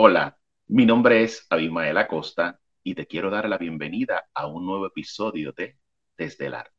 Hola, mi nombre es Abimael Acosta y te quiero dar la bienvenida a un nuevo episodio de Desde el Arte.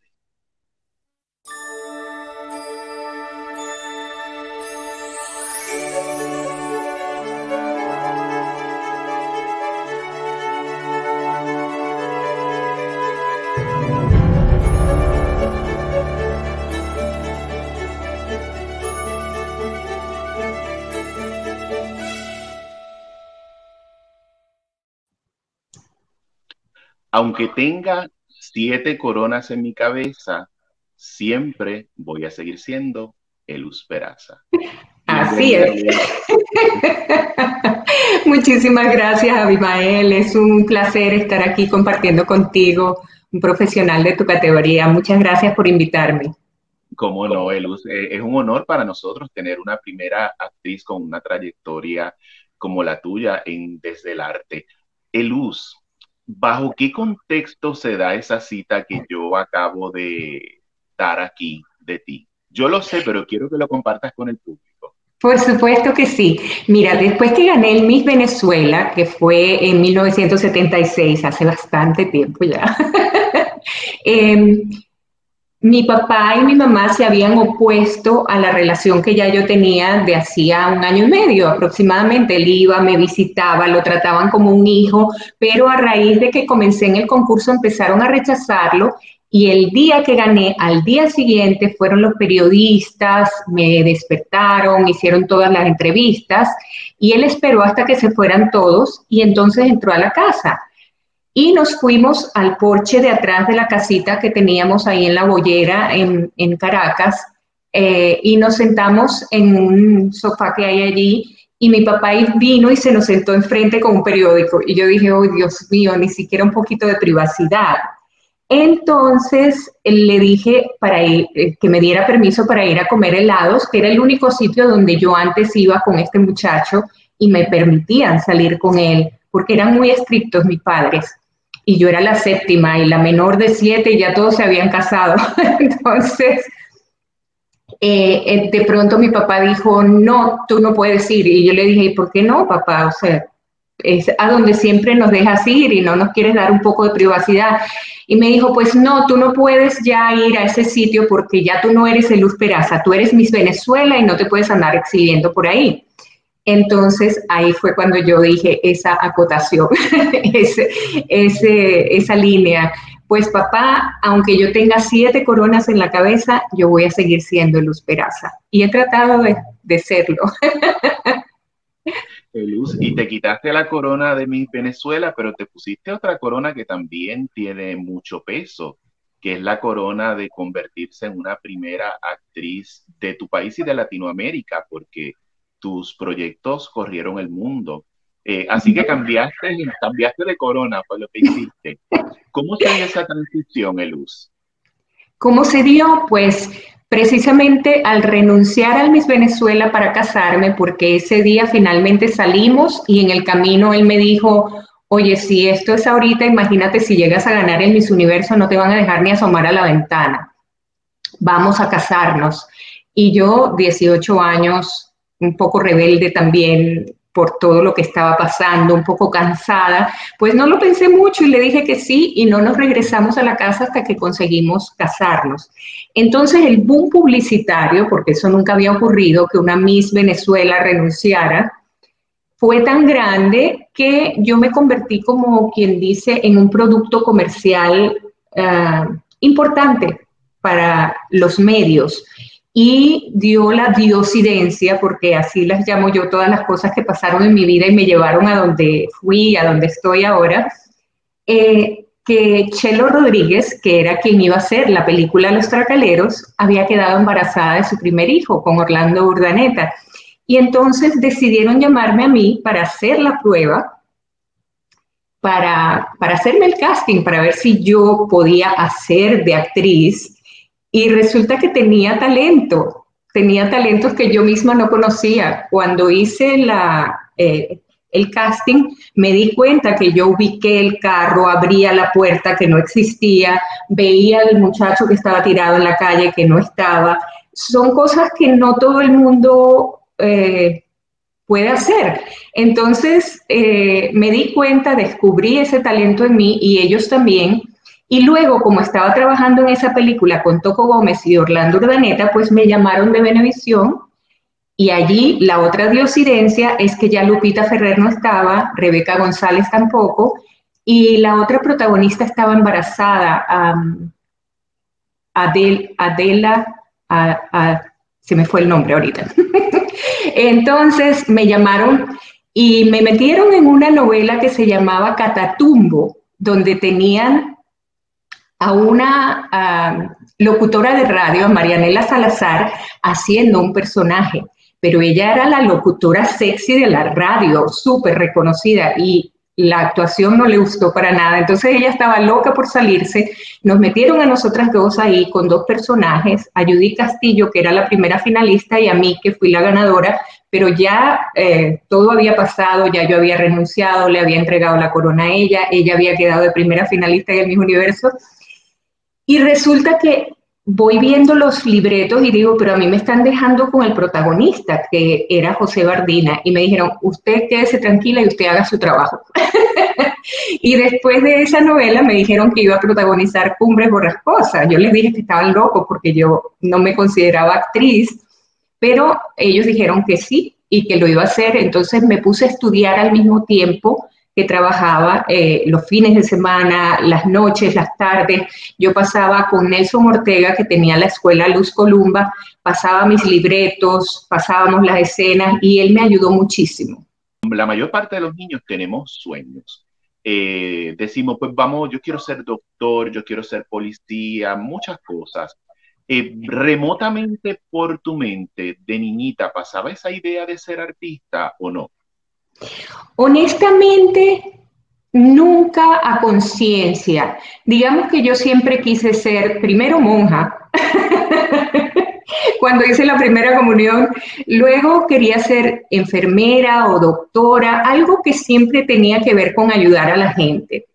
Aunque tenga siete coronas en mi cabeza, siempre voy a seguir siendo Elus Peraza. Así es. Muchísimas gracias, Abimael. Es un placer estar aquí compartiendo contigo, un profesional de tu categoría. Muchas gracias por invitarme. Cómo no, Elus. Eh, es un honor para nosotros tener una primera actriz con una trayectoria como la tuya en Desde el Arte. Elus, ¿bajo qué contexto se da esa cita que yo acabo de dar aquí de ti? Yo lo sé, pero quiero que lo compartas con el público. Por supuesto que sí. Mira, después que gané el Miss Venezuela, que fue en 1976, hace bastante tiempo ya, eh, mi papá y mi mamá se habían opuesto a la relación que ya yo tenía de hacía un año y medio aproximadamente. Él iba, me visitaba, lo trataban como un hijo, pero a raíz de que comencé en el concurso empezaron a rechazarlo y el día que gané, al día siguiente, fueron los periodistas, me despertaron, hicieron todas las entrevistas y él esperó hasta que se fueran todos y entonces entró a la casa y nos fuimos al porche de atrás de la casita que teníamos ahí en la bollera en, Caracas eh, y nos sentamos en un sofá que hay allí y mi papá vino y se nos sentó enfrente con un periódico y yo dije, oh Dios mío, ni siquiera un poquito de privacidad. Entonces le dije para eh, que me diera permiso para ir a comer helados, que era el único sitio donde yo antes iba con este muchacho y me permitían salir con él, porque eran muy estrictos mis padres y yo era la séptima y la menor de siete y ya todos se habían casado. Entonces, eh, eh, de pronto mi papá dijo, no, tú no puedes ir. Y yo le dije, ¿y por qué no, papá? O sea, es a donde siempre nos dejas ir y no nos quieres dar un poco de privacidad. Y me dijo, pues no, tú no puedes ya ir a ese sitio porque ya tú no eres el Luz Peraza, tú eres Miss Venezuela y no te puedes andar exhibiendo por ahí. Entonces ahí fue cuando yo dije esa acotación, esa línea. Pues papá, aunque yo tenga siete coronas en la cabeza, yo voy a seguir siendo Luz Peraza. Y he tratado de, serlo. Luz, y te quitaste la corona de mi Venezuela, pero te pusiste otra corona que también tiene mucho peso, que es la corona de convertirse en una primera actriz de tu país y de Latinoamérica, porque tus proyectos corrieron el mundo. Eh, así que cambiaste, cambiaste de corona, fue lo que hiciste. ¿Cómo se dio esa transición, Eluz? ¿Cómo se dio? Pues precisamente al renunciar al Miss Venezuela para casarme, porque ese día finalmente salimos y en el camino él me dijo, oye, si esto es ahorita, imagínate si llegas a ganar el Miss Universo, no te van a dejar ni asomar a la ventana. Vamos a casarnos. Y yo, 18 años, un poco rebelde también por todo lo que estaba pasando, un poco cansada, pues no lo pensé mucho y le dije que sí y no nos regresamos a la casa hasta que conseguimos casarnos. Entonces el boom publicitario, porque eso nunca había ocurrido, que una Miss Venezuela renunciara, fue tan grande que yo me convertí como quien dice en un producto comercial ah, importante para los medios y dio la diosidencia, porque así las llamo yo todas las cosas que pasaron en mi vida y me llevaron a donde fui, a donde estoy ahora, eh, que Chelo Rodríguez, que era quien iba a hacer la película Los Tracaleros, había quedado embarazada de su primer hijo con Orlando Urdaneta. Y entonces decidieron llamarme a mí para hacer la prueba, para, para hacerme el casting, para ver si yo podía hacer de actriz y resulta que tenía talento, tenía talentos que yo misma no conocía. Cuando hice la, eh, el casting, me di cuenta que yo ubiqué el carro, abría la puerta que no existía, veía al muchacho que estaba tirado en la calle que no estaba. Son cosas que no todo el mundo eh, puede hacer. Entonces eh, me di cuenta, descubrí ese talento en mí y ellos también. Y luego, como estaba trabajando en esa película con Toco Gómez y Orlando Urdaneta, pues me llamaron de Venevisión y allí la otra diosidencia es que ya Lupita Ferrer no estaba, Rebeca González tampoco, y la otra protagonista estaba embarazada, Adela, se me fue el nombre ahorita. Entonces me llamaron y me metieron en una novela que se llamaba Catatumbo, donde tenían a una locutora de radio, Marianela Salazar, haciendo un personaje, pero ella era la locutora sexy de la radio, súper reconocida y la actuación no le gustó para nada. Entonces ella estaba loca por salirse. Nos metieron a nosotras dos ahí con dos personajes, a Castillo, que era la primera finalista, y a mí, que fui la ganadora, pero ya eh, todo había pasado, ya yo había renunciado, le había entregado la corona a ella, ella había quedado de primera finalista en el mismo universo. Y resulta que voy viendo los libretos y digo, pero a mí me están dejando con el protagonista, que era José Bardina, y me dijeron, usted quédese tranquila y usted haga su trabajo. y después de esa novela me dijeron que iba a protagonizar Cumbres Borrascosas. Yo les dije que estaban locos porque yo no me consideraba actriz, pero ellos dijeron que sí y que lo iba a hacer, entonces me puse a estudiar al mismo tiempo trabajaba eh, los fines de semana, las noches, las tardes. Yo pasaba con Nelson Ortega, que tenía la escuela Luz Columba, pasaba mis libretos, pasábamos las escenas y él me ayudó muchísimo. La mayor parte de los niños tenemos sueños. Eh, decimos, pues vamos, yo quiero ser doctor, yo quiero ser policía, muchas cosas. Eh, remotamente por tu mente de niñita, ¿pasaba esa idea de ser artista o no? Honestamente, nunca a conciencia. Digamos que yo siempre quise ser primero monja. cuando hice la primera comunión, luego quería ser enfermera o doctora, algo que siempre tenía que ver con ayudar a la gente.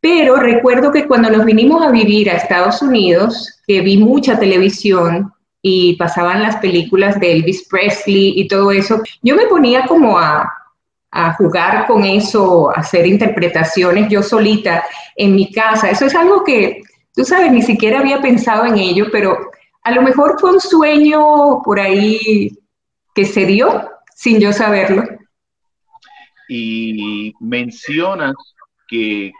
Pero recuerdo que cuando nos vinimos a vivir a Estados Unidos, que vi mucha televisión y pasaban las películas de Elvis Presley y todo eso, yo me ponía como a, a jugar con eso, a hacer interpretaciones yo solita en mi casa. Eso es algo que, tú sabes, ni siquiera había pensado en ello, pero a lo mejor fue un sueño por ahí que se dio sin yo saberlo. Y mencionas que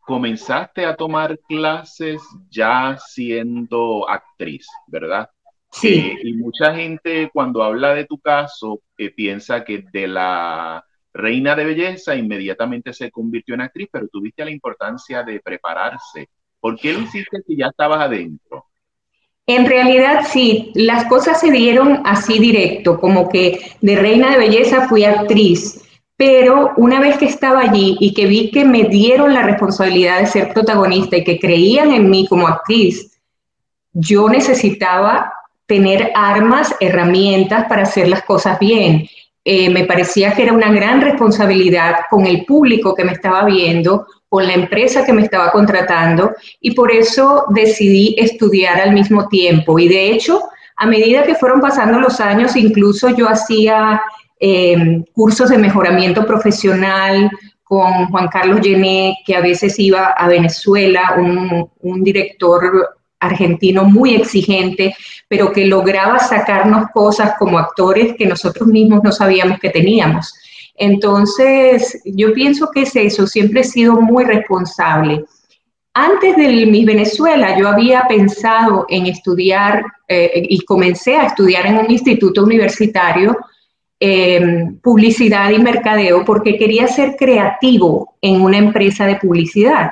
comenzaste a tomar clases ya siendo actriz, ¿verdad? Sí. Eh, y mucha gente cuando habla de tu caso eh, piensa que de la reina de belleza, inmediatamente se convirtió en actriz, pero tuviste la importancia de prepararse. ¿Por qué lo hiciste si ya estabas adentro? En realidad sí, las cosas se dieron así directo, como que de reina de belleza fui actriz, pero una vez que estaba allí y que vi que me dieron la responsabilidad de ser protagonista y que creían en mí como actriz, yo necesitaba tener armas, herramientas para hacer las cosas bien. Eh, me parecía que era una gran responsabilidad con el público que me estaba viendo, con la empresa que me estaba contratando y por eso decidí estudiar al mismo tiempo. Y de hecho, a medida que fueron pasando los años, incluso yo hacía eh, cursos de mejoramiento profesional con Juan Carlos Gené, que a veces iba a Venezuela, un, un director argentino muy exigente, pero que lograba sacarnos cosas como actores que nosotros mismos no sabíamos que teníamos. Entonces, yo pienso que es eso, siempre he sido muy responsable. Antes de mi Venezuela, yo había pensado en estudiar eh, y comencé a estudiar en un instituto universitario eh, publicidad y mercadeo porque quería ser creativo en una empresa de publicidad.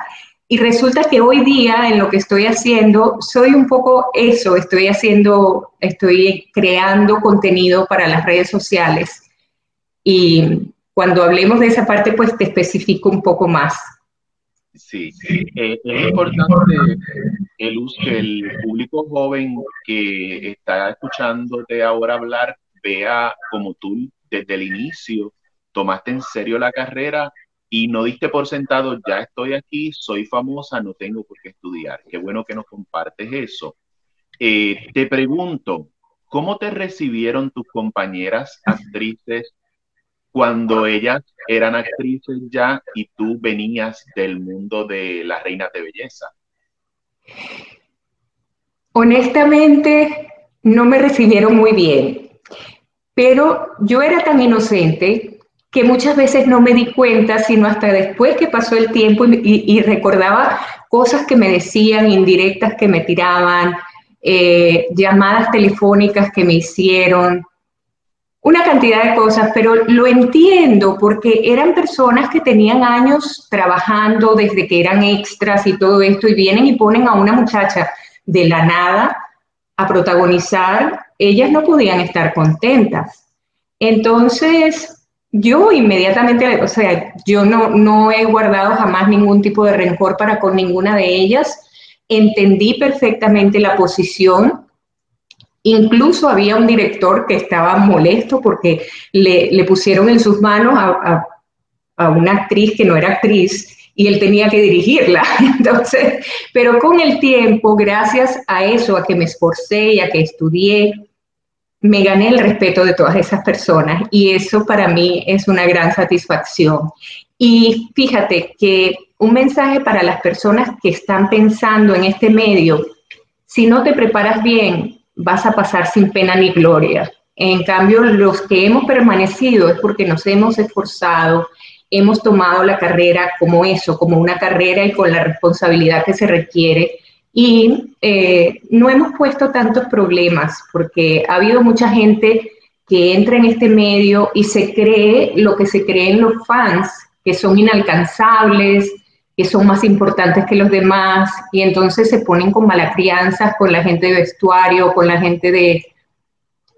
Y resulta que hoy día en lo que estoy haciendo, soy un poco eso, estoy haciendo, estoy creando contenido para las redes sociales. Y cuando hablemos de esa parte, pues te especifico un poco más. Sí, eh, es importante el, el público joven que está escuchándote ahora hablar vea como tú desde el inicio tomaste en serio la carrera y no diste por sentado, ya estoy aquí, soy famosa, no tengo por qué estudiar. Qué bueno que nos compartes eso. Eh, te pregunto, ¿cómo te recibieron tus compañeras actrices cuando ellas eran actrices ya y tú venías del mundo de las reinas de belleza? Honestamente, no me recibieron muy bien, pero yo era tan inocente que muchas veces no me di cuenta, sino hasta después que pasó el tiempo y, recordaba cosas que me decían, indirectas que me tiraban, eh, llamadas telefónicas que me hicieron, una cantidad de cosas, pero lo entiendo porque eran personas que tenían años trabajando desde que eran extras y todo esto y vienen y ponen a una muchacha de la nada a protagonizar, ellas no podían estar contentas. Entonces, yo inmediatamente, o sea, yo no, no he guardado jamás ningún tipo de rencor para con ninguna de ellas. Entendí perfectamente la posición, Incluso había un director que estaba molesto porque le, pusieron en sus manos a, una actriz que no era actriz y él tenía que dirigirla. Entonces, pero con el tiempo, gracias a eso, a que me esforcé y a que estudié, me gané el respeto de todas esas personas y eso para mí es una gran satisfacción. Y fíjate que un mensaje para las personas que están pensando en este medio, si no te preparas bien, vas a pasar sin pena ni gloria. En cambio, los que hemos permanecido es porque nos hemos esforzado, hemos tomado la carrera como eso, como una carrera y con la responsabilidad que se requiere. Y eh, no hemos puesto tantos problemas porque ha habido mucha gente que entra en este medio y se cree lo que se creen los fans, que son inalcanzables, que son más importantes que los demás y entonces se ponen con mala crianza con la gente de vestuario, con la gente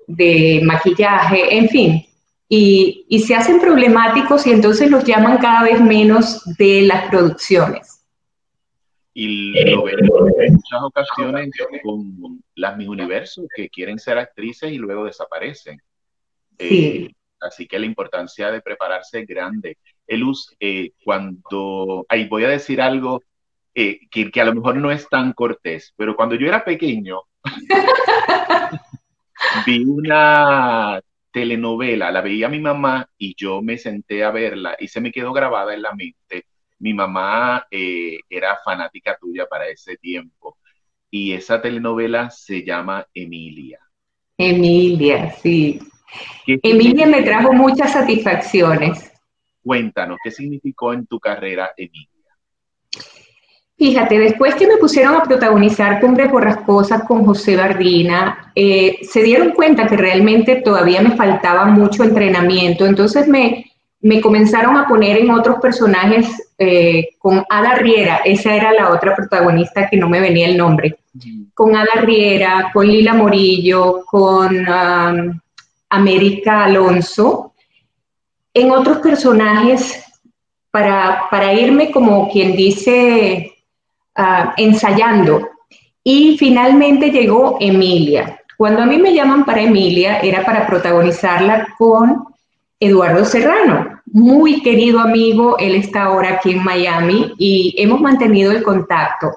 de, maquillaje, en fin. Y, se hacen problemáticos y entonces los llaman cada vez menos de las producciones. Y lo vemos en muchas ocasiones con las mis universos que quieren ser actrices y luego desaparecen. Sí. Eh, así que la importancia de prepararse es grande. Elus, eh, cuando, ahí voy a decir algo eh, que, que, a lo mejor no es tan cortés, pero cuando yo era pequeño, vi una telenovela, la veía mi mamá y yo me senté a verla y se me quedó grabada en la mente. Mi mamá eh, era fanática tuya para ese tiempo y esa telenovela se llama Emilia. Emilia, sí. Emilia me trajo muchas satisfacciones. Cuéntanos, ¿qué significó en tu carrera Emilia? Fíjate, después que me pusieron a protagonizar Cumbres Borrascosas con José Bardina, eh, se dieron cuenta que realmente todavía me faltaba mucho entrenamiento, entonces me, me comenzaron a poner en otros personajes eh, con Ada Riera, esa era la otra protagonista que no me venía el nombre, con Ada Riera, con Lila Morillo, con América Alonso, en otros personajes para, para irme como quien dice ah, ensayando. Y finalmente llegó Emilia. Cuando a mí me llaman para Emilia era para protagonizarla con Eduardo Serrano, muy querido amigo, él está ahora aquí en Miami y hemos mantenido el contacto.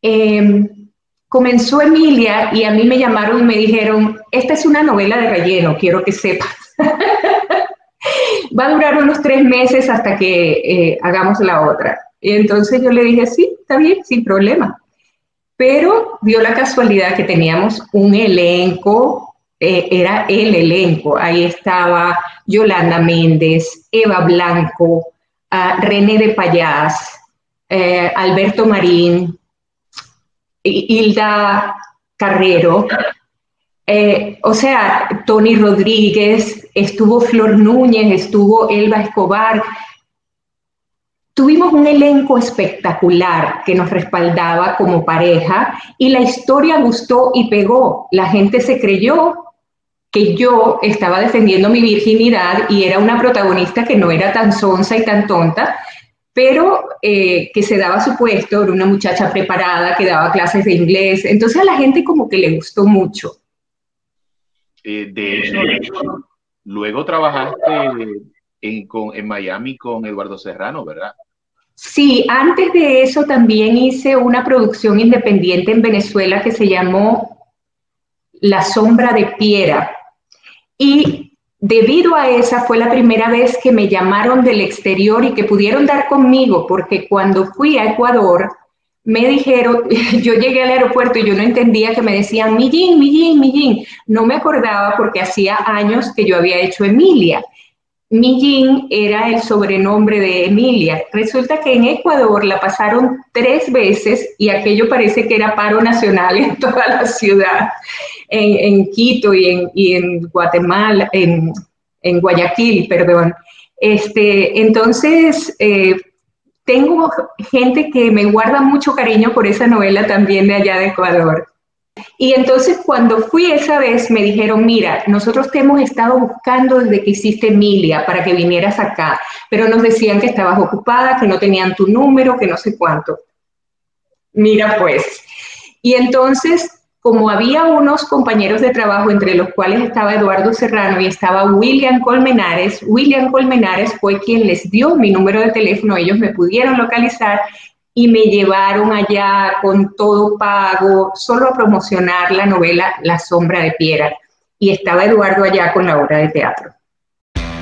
Em, comenzó Emilia y a mí me llamaron y me dijeron, esta es una novela de relleno, quiero que sepas. Va a durar unos tres meses hasta que eh, hagamos la otra. Y entonces yo le dije, sí, está bien, sin problema. Pero dio la casualidad que teníamos un elenco, eh, era el elenco. Ahí estaba Yolanda Méndez, Eva Blanco, uh, René de Payás, eh, Alberto Marín, Hilda Carrero, eh, o sea, Tony Rodríguez, estuvo Flor Núñez, estuvo Elba Escobar. Tuvimos un elenco espectacular que nos respaldaba como pareja y la historia gustó y pegó. La gente se creyó que yo estaba defendiendo mi virginidad y era una protagonista que no era tan sonsa y tan tonta, pero eh, que se daba su puesto, era una muchacha preparada que daba clases de inglés. Entonces a la gente como que le gustó mucho. Eh, de hecho, luego trabajaste en, Miami con Eduardo Serrano, ¿verdad? Sí, antes de eso también hice una producción independiente en Venezuela que se llamó La sombra de Piera. Y debido a esa fue la primera vez que me llamaron del exterior y que pudieron dar conmigo, porque cuando fui a Ecuador, me dijeron, yo llegué al aeropuerto y yo no entendía que me decían Millín, Millín, Millín. No me acordaba porque hacía años que yo había hecho Emilia. Millín era el sobrenombre de Emilia. Resulta que en Ecuador la pasaron tres veces y aquello parece que era paro nacional en toda la ciudad, en, Quito y en, Guatemala, en, Guayaquil, perdón. Este, entonces, eh, tengo gente que me guarda mucho cariño por esa novela también de allá de Ecuador. Y entonces cuando fui esa vez me dijeron, mira, nosotros te hemos estado buscando desde que hiciste Emilia para que vinieras acá, pero nos decían que estabas ocupada, que no tenían tu número, que no sé cuánto. Mira pues. Y entonces como había unos compañeros de trabajo entre los cuales estaba Eduardo Serrano y estaba William Colmenares, William Colmenares fue quien les dio mi número de teléfono, ellos me pudieron localizar y me llevaron allá con todo pago, solo a promocionar la novela La sombra de piedra. Y estaba Eduardo allá con la obra de teatro.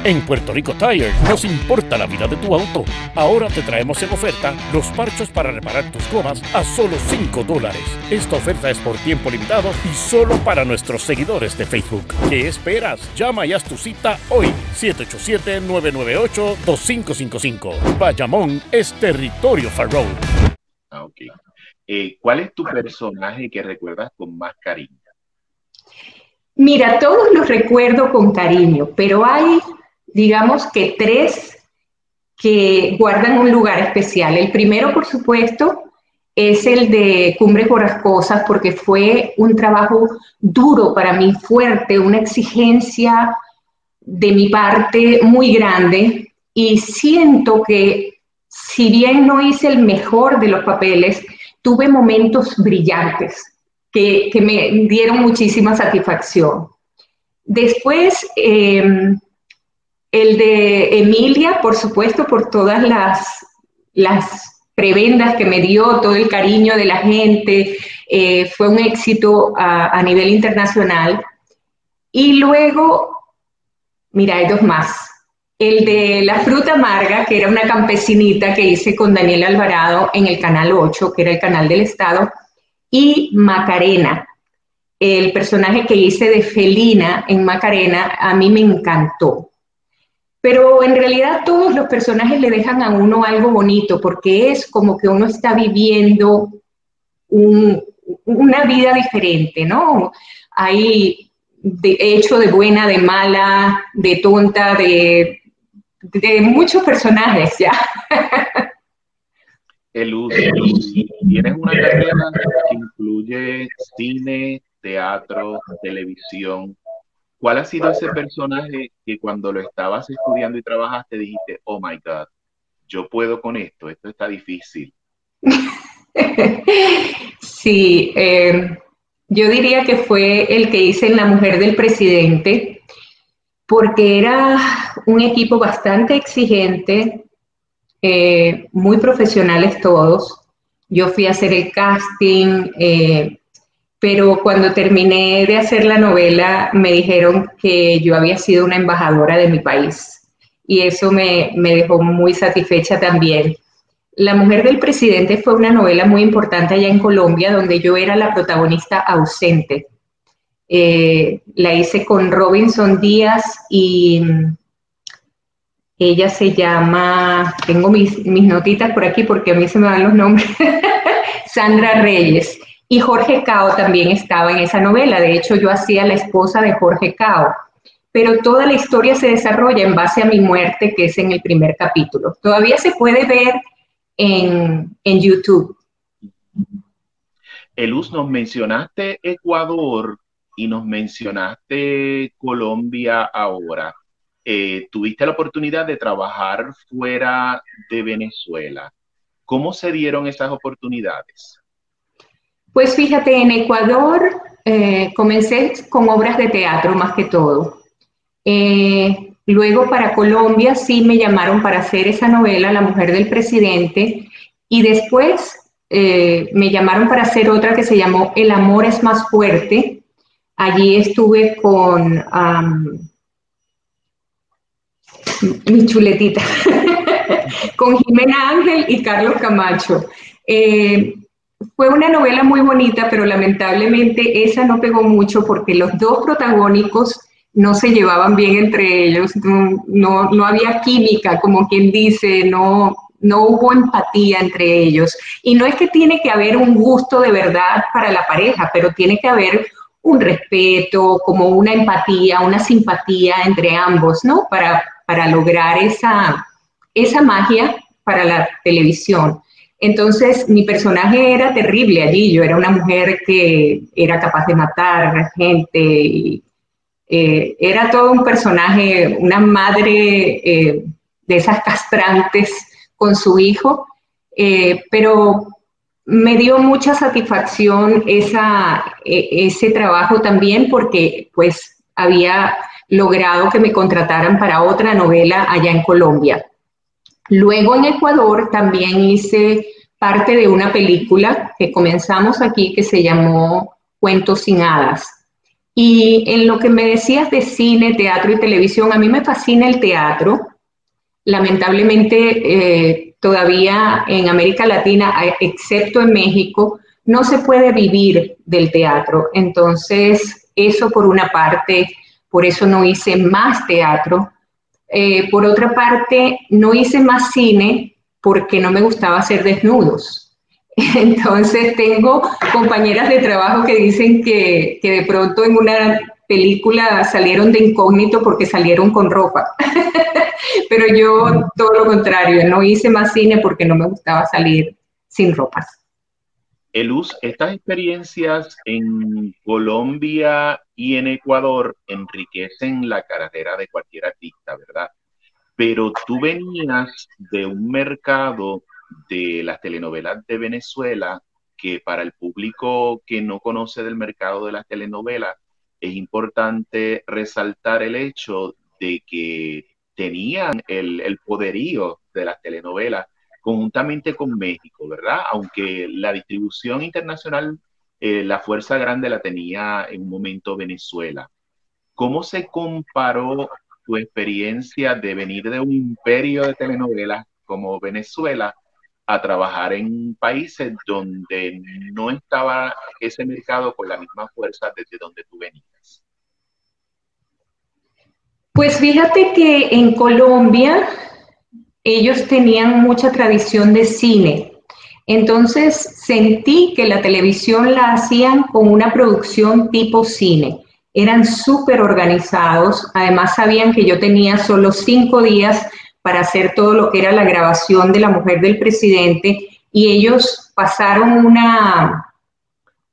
En Puerto Rico Tire nos importa la vida de tu auto. Ahora te traemos en oferta los parchos para reparar tus gomas a solo 5 dólares. Esta oferta es por tiempo limitado y solo para nuestros seguidores de Facebook. ¿Qué esperas? Llama y haz tu cita hoy. 787-998-2555. Bayamón es territorio Farrow. Ah, ok. Eh, ¿Cuál es tu personaje que recuerdas con más cariño? Mira, todos los recuerdo con cariño, pero hay digamos que tres que guardan un lugar especial. El primero, por supuesto, es el de Cumbres Borrascosas, porque fue un trabajo duro para mí, fuerte, una exigencia de mi parte muy grande. Y siento que, si bien no hice el mejor de los papeles, tuve momentos brillantes que, me dieron muchísima satisfacción. Después, em, el de Emilia, por supuesto, por todas las, las prebendas que me dio, todo el cariño de la gente, eh, fue un éxito a, nivel internacional. Y luego, mira, hay dos más. El de La Fruta Amarga, que era una campesinita que hice con Daniel Alvarado en el Canal 8, que era el canal del Estado, y Macarena, el personaje que hice de Felina en Macarena, a mí me encantó. Pero en realidad todos los personajes le dejan a uno algo bonito, porque es como que uno está viviendo una vida diferente, ¿no? Hay de hecho de buena, de mala, de tonta, de, muchos personajes ya. El uso. Tienes una carrera que incluye cine, teatro, televisión, ¿Cuál ha sido ese personaje que cuando lo estabas estudiando y trabajaste dijiste, oh my God, yo puedo con esto, esto está difícil? Sí, eh, yo diría que fue el que hice en La Mujer del Presidente, porque era un equipo bastante exigente, eh, muy profesionales todos. Yo fui a hacer el casting, eh, pero cuando terminé de hacer la novela me dijeron que yo había sido una embajadora de mi país y eso me, dejó muy satisfecha también. La mujer del presidente fue una novela muy importante allá en Colombia donde yo era la protagonista ausente. Eh, la hice con Robinson Díaz y ella se llama, tengo mis, mis notitas por aquí porque a mí se me dan los nombres, Sandra Reyes. Y Jorge Cao también estaba en esa novela. De hecho, yo hacía la esposa de Jorge Cao. Pero toda la historia se desarrolla en base a mi muerte, que es en el primer capítulo. Todavía se puede ver en, en YouTube. Eluz, nos mencionaste Ecuador y nos mencionaste Colombia ahora. Eh, tuviste la oportunidad de trabajar fuera de Venezuela. ¿Cómo se dieron esas oportunidades? Pues fíjate, en Ecuador eh, comencé con obras de teatro más que todo. Eh, luego para Colombia sí me llamaron para hacer esa novela, La mujer del presidente, y después eh, me llamaron para hacer otra que se llamó El amor es más fuerte. Allí estuve con mi chuletita, con Jimena Ángel y Carlos Camacho. Fue una novela muy bonita, pero lamentablemente esa no pegó mucho porque los dos protagónicos no se llevaban bien entre ellos, no, no, había química, como quien dice, no, no hubo empatía entre ellos. Y no es que tiene que haber un gusto de verdad para la pareja, pero tiene que haber un respeto, como una empatía, una simpatía entre ambos, ¿no? Para, para lograr esa, esa magia para la televisión. Entonces, mi personaje era terrible allí. Yo era una mujer que era capaz de matar gente. Y, eh, era todo un personaje, una madre eh, de esas castrantes con su hijo. Eh, pero me dio mucha satisfacción e, ese trabajo también porque pues había logrado que me contrataran para otra novela allá en Colombia. Luego en Ecuador también hice parte de una película que comenzamos aquí que se llamó Cuentos sin hadas. Y en lo que me decías de cine, teatro y televisión, a mí me fascina el teatro. Lamentablemente, eh, todavía en América Latina, excepto en México, no se puede vivir del teatro. Entonces, eso por una parte, por eso no hice más teatro, eh, por otra parte, no hice más cine porque no me gustaba hacer desnudos. Entonces tengo compañeras de trabajo que dicen que, que, de pronto en una película salieron de incógnito porque salieron con ropa. Pero yo todo lo contrario, no hice más cine porque no me gustaba salir sin ropas. Eluz, estas experiencias en Colombia y en Ecuador enriquecen la carrera de cualquier artista, ¿verdad? Pero tú venías de un mercado de las telenovelas de Venezuela que para el público que no conoce del mercado de las telenovelas es importante resaltar el hecho de que tenían el, el poderío de las telenovelas conjuntamente con México, ¿verdad? Aunque la distribución internacional, eh, la fuerza grande la tenía en un momento Venezuela. ¿Cómo se comparó tu experiencia de venir de un imperio de telenovelas como Venezuela a trabajar en países donde no estaba ese mercado con la misma fuerza desde donde tú venías? Pues fíjate que en Colombia ellos tenían mucha tradición de cine. Entonces sentí que la televisión la hacían con una producción tipo cine. Eran súper organizados, además sabían que yo tenía solo cinco días para hacer todo lo que era la grabación de la mujer del presidente y ellos pasaron una,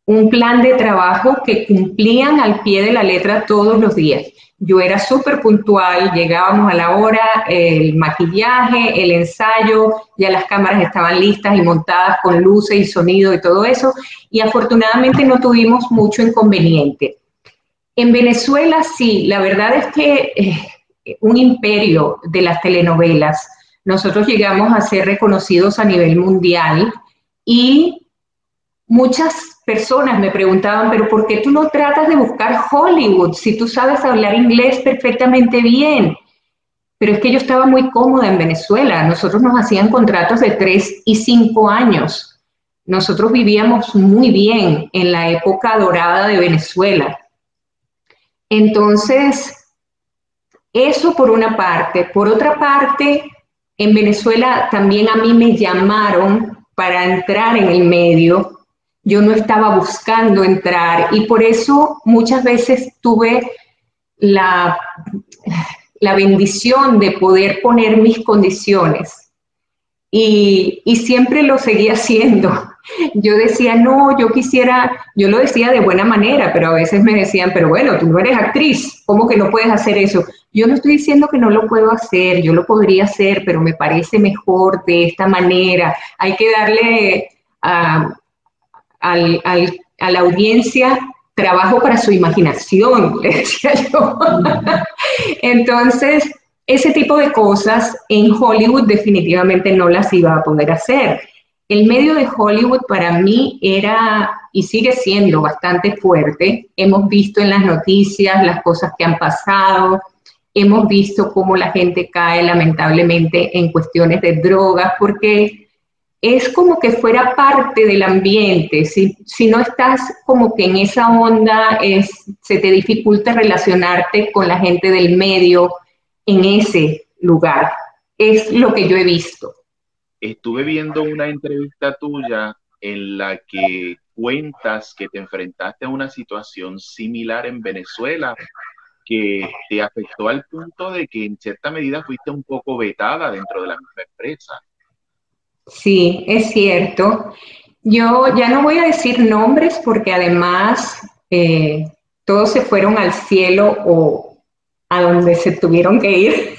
un plan de trabajo que cumplían al pie de la letra todos los días. Yo era súper puntual, llegábamos a la hora, el maquillaje, el ensayo, ya las cámaras estaban listas y montadas con luces y sonido y todo eso, y afortunadamente no tuvimos mucho inconveniente. En Venezuela sí, la verdad es que eh, un imperio de las telenovelas. Nosotros llegamos a ser reconocidos a nivel mundial y muchas personas me preguntaban, pero ¿por qué tú no tratas de buscar Hollywood si tú sabes hablar inglés perfectamente bien? Pero es que yo estaba muy cómoda en Venezuela. Nosotros nos hacían contratos de tres y cinco años. Nosotros vivíamos muy bien en la época dorada de Venezuela. Entonces, eso por una parte. Por otra parte, en Venezuela también a mí me llamaron para entrar en el medio yo no estaba buscando entrar y por eso muchas veces tuve la, la bendición de poder poner mis condiciones y, y siempre lo seguía haciendo. Yo decía, no, yo quisiera, yo lo decía de buena manera, pero a veces me decían, pero bueno, tú no eres actriz, ¿cómo que no puedes hacer eso? Yo no estoy diciendo que no lo puedo hacer, yo lo podría hacer, pero me parece mejor de esta manera. Hay que darle a, a la audiencia trabajo para su imaginación, le decía yo. Entonces, ese tipo de cosas en Hollywood definitivamente no las iba a poder hacer. El medio de Hollywood para mí era y sigue siendo bastante fuerte. Hemos visto en las noticias las cosas que han pasado. hemos visto cómo la gente cae lamentablemente en cuestiones de drogas, porque es como que fuera parte del ambiente. Si, si no estás como que en esa onda, es, se te dificulta relacionarte con la gente del medio en ese lugar. Es lo que yo he visto. Estuve viendo una entrevista tuya en la que cuentas que te enfrentaste a una situación similar en Venezuela que te afectó al punto de que en cierta medida fuiste un poco vetada dentro de la misma empresa. Sí, es cierto. Yo ya no voy a decir nombres porque además eh, todos se fueron al cielo o a donde se tuvieron que ir.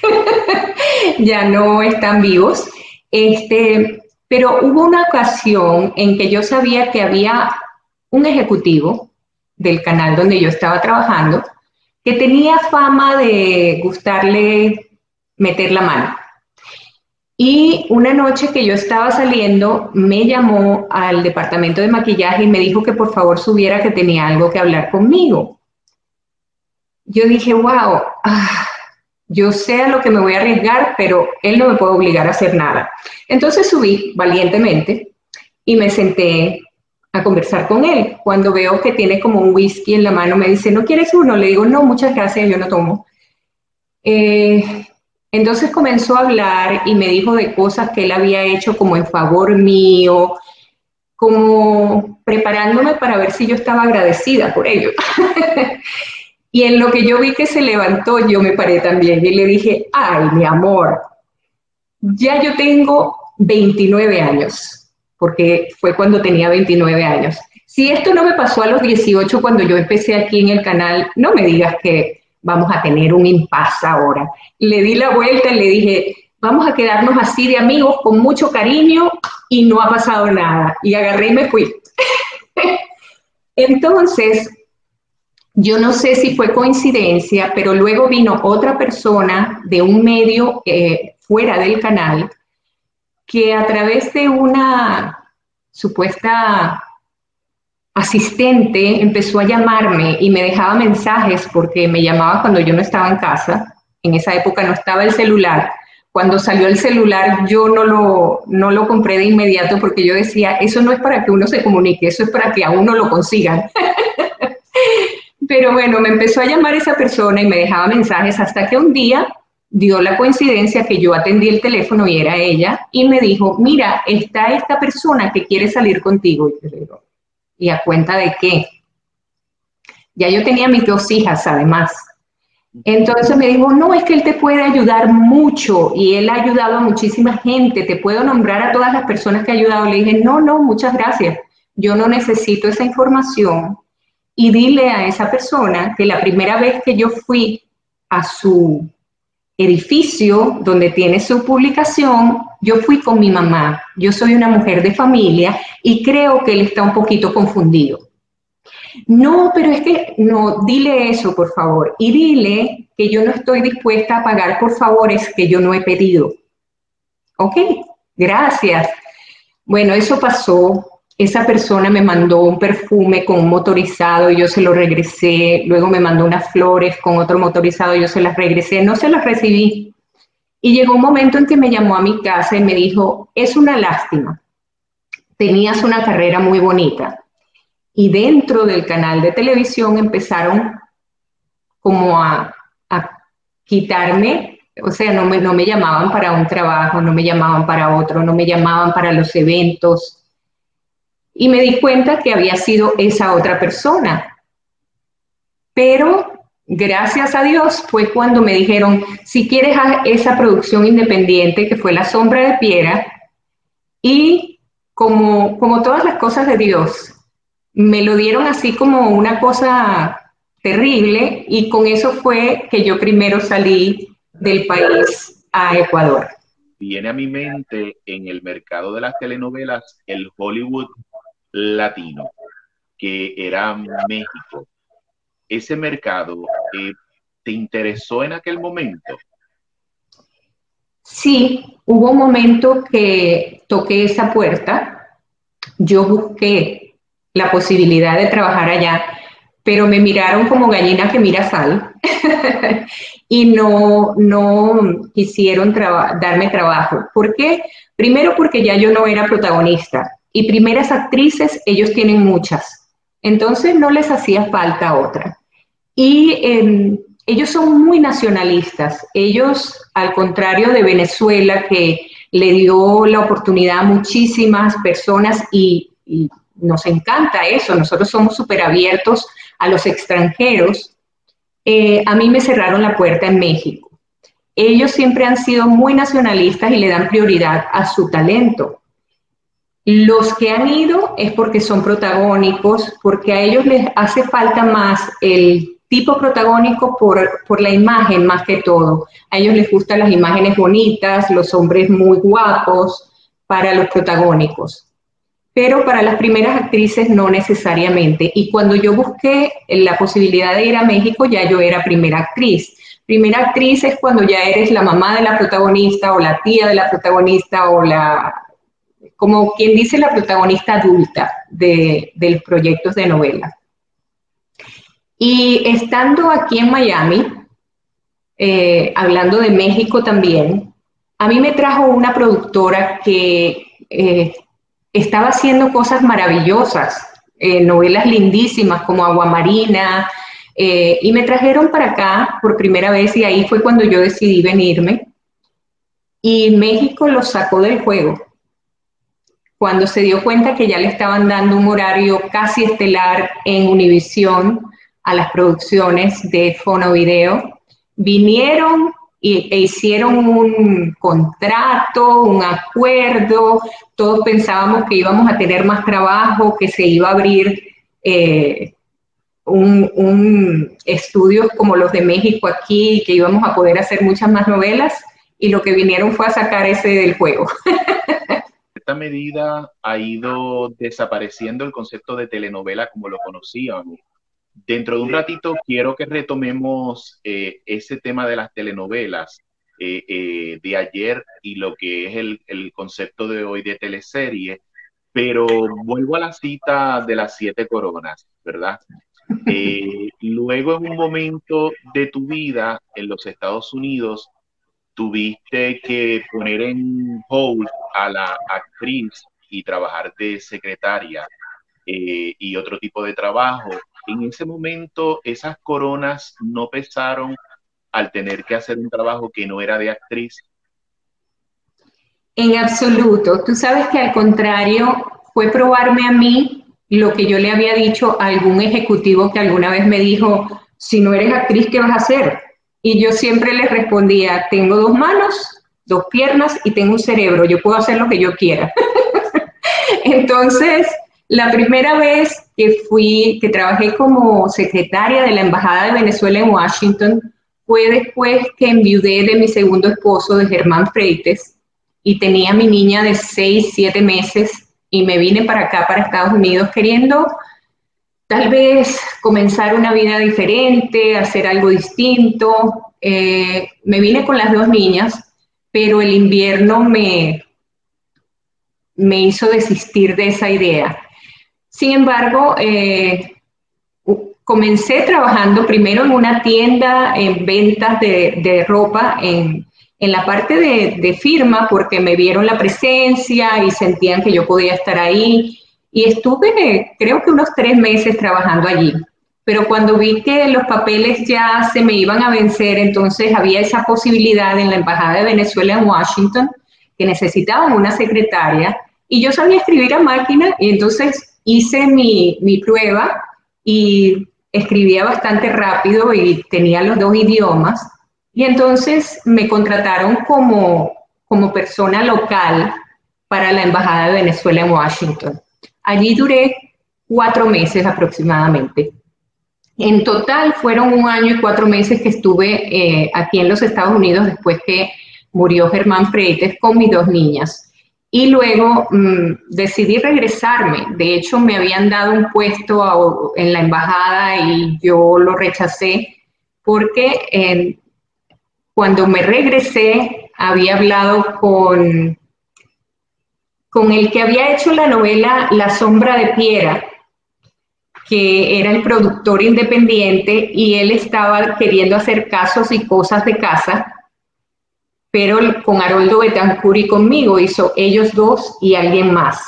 ya no están vivos. Este, pero hubo una ocasión en que yo sabía que había un ejecutivo del canal donde yo estaba trabajando que tenía fama de gustarle meter la mano. Y una noche que yo estaba saliendo, me llamó al departamento de maquillaje y me dijo que por favor subiera que tenía algo que hablar conmigo. Yo dije, wow, ah, yo sé a lo que me voy a arriesgar, pero él no me puede obligar a hacer nada. Entonces subí valientemente y me senté a conversar con él. Cuando veo que tiene como un whisky en la mano, me dice, ¿no quieres uno? Le digo, no, muchas gracias, yo no tomo. Eh, entonces comenzó a hablar y me dijo de cosas que él había hecho como en favor mío, como preparándome para ver si yo estaba agradecida por ello. y en lo que yo vi que se levantó, yo me paré también y le dije, ay, mi amor, ya yo tengo 29 años porque fue cuando tenía 29 años. Si esto no me pasó a los 18 cuando yo empecé aquí en el canal, no me digas que vamos a tener un impasse ahora. Le di la vuelta y le dije, vamos a quedarnos así de amigos con mucho cariño y no ha pasado nada. Y agarré y me fui. Entonces, yo no sé si fue coincidencia, pero luego vino otra persona de un medio eh, fuera del canal que a través de una supuesta asistente empezó a llamarme y me dejaba mensajes porque me llamaba cuando yo no estaba en casa. En esa época no estaba el celular. Cuando salió el celular yo no lo, no lo compré de inmediato porque yo decía, eso no es para que uno se comunique, eso es para que a uno lo consigan. Pero bueno, me empezó a llamar esa persona y me dejaba mensajes hasta que un día dio la coincidencia que yo atendí el teléfono y era ella y me dijo, mira, está esta persona que quiere salir contigo. Y, a cuenta de qué? Ya yo tenía mis dos hijas además. Entonces me dijo, no, es que él te puede ayudar mucho y él ha ayudado a muchísima gente, te puedo nombrar a todas las personas que ha ayudado. Le dije, no, no, muchas gracias, yo no necesito esa información. Y dile a esa persona que la primera vez que yo fui a su edificio donde tiene su publicación, yo fui con mi mamá. Yo soy una mujer de familia y creo que él está un poquito confundido. No, pero es que no, dile eso, por favor. Y dile que yo no estoy dispuesta a pagar por favores que yo no he pedido. Ok, gracias. Bueno, eso pasó esa persona me mandó un perfume con un motorizado yo se lo regresé, luego me mandó unas flores con otro motorizado yo se las regresé, no se las recibí. Y llegó un momento en que me llamó a mi casa y me dijo, es una lástima, tenías una carrera muy bonita. Y dentro del canal de televisión empezaron como a, quitarme, o sea, no me, no me llamaban para un trabajo, no me llamaban para otro, no me llamaban para los eventos y me di cuenta que había sido esa otra persona. Pero gracias a Dios fue cuando me dijeron, si quieres esa producción independiente que fue La Sombra de Piedra, y como, como todas las cosas de Dios, me lo dieron así como una cosa terrible y con eso fue que yo primero salí del país a Ecuador. Viene a mi mente en el mercado de las telenovelas el Hollywood latino, que era México. ¿Ese mercado eh, te interesó en aquel momento? Sí, hubo un momento que toqué esa puerta, yo busqué la posibilidad de trabajar allá, pero me miraron como gallina que mira sal y no, no quisieron darme trabajo. ¿Por qué? Primero porque ya yo no era protagonista y primeras actrices ellos tienen muchas, entonces no les hacía falta otra. Y em, ellos son muy nacionalistas, ellos al contrario de Venezuela que le dio la oportunidad a muchísimas personas y, nos encanta eso, nosotros somos súper abiertos a los extranjeros, eh, a mí me cerraron la puerta en México. Ellos siempre han sido muy nacionalistas y le dan prioridad a su talento. Los que han ido es porque son protagónicos, porque a ellos les hace falta más el tipo protagónico por, por, la imagen más que todo. A ellos les gustan las imágenes bonitas, los hombres muy guapos para los protagónicos. Pero para las primeras actrices no necesariamente. Y cuando yo busqué la posibilidad de ir a México, ya yo era primera actriz. Primera actriz es cuando ya eres la mamá de la protagonista o la tía de la protagonista o la, como quien dice, la protagonista adulta de, los proyectos de novela. Y estando aquí en Miami, eh, hablando de México también, a mí me trajo una productora que eh, estaba haciendo cosas maravillosas, eh, novelas lindísimas como Agua Marina, y me trajeron para acá por primera vez y ahí fue cuando yo decidí venirme. Y México lo sacó del juego. Cuando se dio cuenta que ya le estaban dando un horario casi estelar en Univisión, a las producciones de Fonovideo, vinieron e hicieron un contrato, un acuerdo, todos pensábamos que íbamos a tener más trabajo, que se iba a abrir eh, un, un estudios como los de México aquí, que íbamos a poder hacer muchas más novelas, y lo que vinieron fue a sacar ese del juego. esta medida ha ido desapareciendo el concepto de telenovela como lo conocíamos. Dentro de un ratito quiero que retomemos eh, ese tema de las telenovelas eh, eh, de ayer y lo que es el, concepto de hoy de teleserie, pero vuelvo a la cita de las siete coronas, ¿verdad? luego en un momento de tu vida en los Estados Unidos, tuviste que poner en hold a la actriz y trabajar de secretaria y otro tipo de trabajo en ese momento esas coronas no pesaron al tener que hacer un trabajo que no era de actriz? En absoluto. Tú sabes que al contrario, fue probarme a mí lo que yo le había dicho a algún ejecutivo que alguna vez me dijo, si no eres actriz, ¿qué vas a hacer? Y yo siempre le respondía, tengo dos manos, dos piernas y tengo un cerebro, yo puedo hacer lo que yo quiera. Entonces, la primera vez que fui, que trabajé como secretaria de la Embajada de Venezuela en Washington, fue después que enviudé de mi segundo esposo, de Germán Freites, y tenía mi niña de 6, 7 meses, y me vine para acá, para Estados Unidos, queriendo tal vez comenzar una vida diferente, hacer algo distinto. Eh, me vine con las dos niñas, pero el invierno me, me hizo desistir de esa idea. Sin embargo, eh, comencé trabajando primero en una tienda en ventas de, ropa, en, la parte de, firma, porque me vieron la presencia y sentían que yo podía estar ahí. Y estuve, creo que unos tres meses trabajando allí. Pero cuando vi que los papeles ya se me iban a vencer, entonces había esa posibilidad en la Embajada de Venezuela en Washington, que necesitaban una secretaria, y yo sabía escribir a máquina, y entonces hice mi, prueba y escribía bastante rápido y tenía los dos idiomas. Y entonces me contrataron como, como persona local para la Embajada de Venezuela en Washington. Allí duré cuatro meses aproximadamente. En total fueron un año y cuatro meses que estuve eh, aquí en los Estados Unidos después que murió Germán Freites con mis dos niñas. Y luego mm, decidí regresarme. De hecho, me habían dado un puesto en la embajada y yo lo rechacé porque cuando me regresé había hablado con, con el que había hecho la novela La sombra de Piera. que era el productor independiente y él estaba queriendo hacer casos y cosas de casa, pero con Haroldo Betancourt y conmigo hizo ellos dos y alguien más.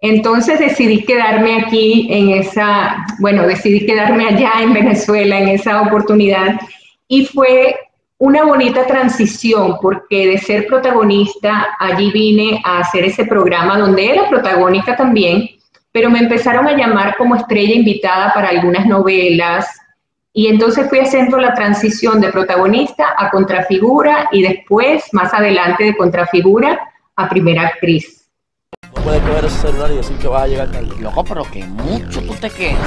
Entonces decidí quedarme aquí en esa, bueno, decidí quedarme allá en Venezuela en esa oportunidad y fue una bonita transición porque de ser protagonista allí vine a hacer ese programa donde era protagónica también, pero me empezaron a llamar como estrella invitada para algunas novelas y entonces fui haciendo la transición de protagonista a contrafigura y después, más adelante, de contrafigura a primera actriz. No puedes coger ese celular y decir que vas a llegar tarde. Loco, pero que mucho, tú te quejas.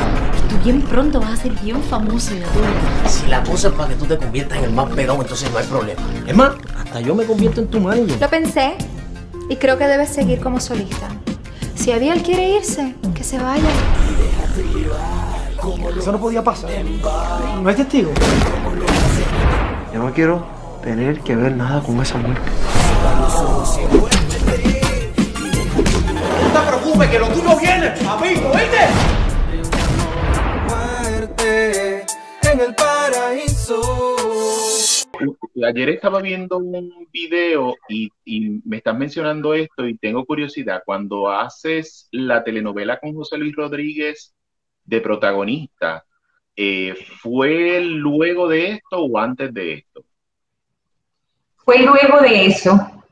Tú bien pronto vas a ser bien famoso, tú. Si la cosa es para que tú te conviertas en el más pegado, entonces no hay problema. Es más, hasta yo me convierto en tu manager. Lo pensé y creo que debes seguir como solista. Si Abiel quiere irse, que se vaya. Eso no podía pasar. No hay testigo. Yo no quiero tener que ver nada con esa muerte. No te preocupes, que lo tuyo viene, amigo, ¿viste? Muerte en el paraíso. Ayer estaba viendo un video y, y, me están mencionando esto y tengo curiosidad. Cuando haces la telenovela con José Luis Rodríguez de protagonista, eh, ¿fue luego de esto o antes de esto? Fue luego de eso.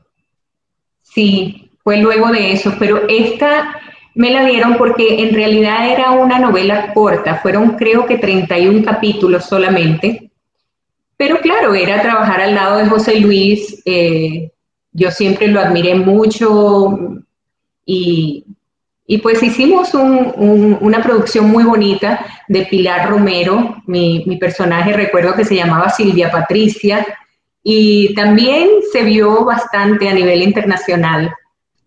Sí, fue luego de eso, pero esta me la dieron porque en realidad era una novela corta, fueron creo que 31 capítulos solamente, pero claro, era trabajar al lado de José Luis, eh, yo siempre lo admiré mucho y, pues hicimos una producción muy bonita de Pilar Romero, mi, mi personaje recuerdo que se llamaba Silvia Patricia, y también se vio bastante a nivel internacional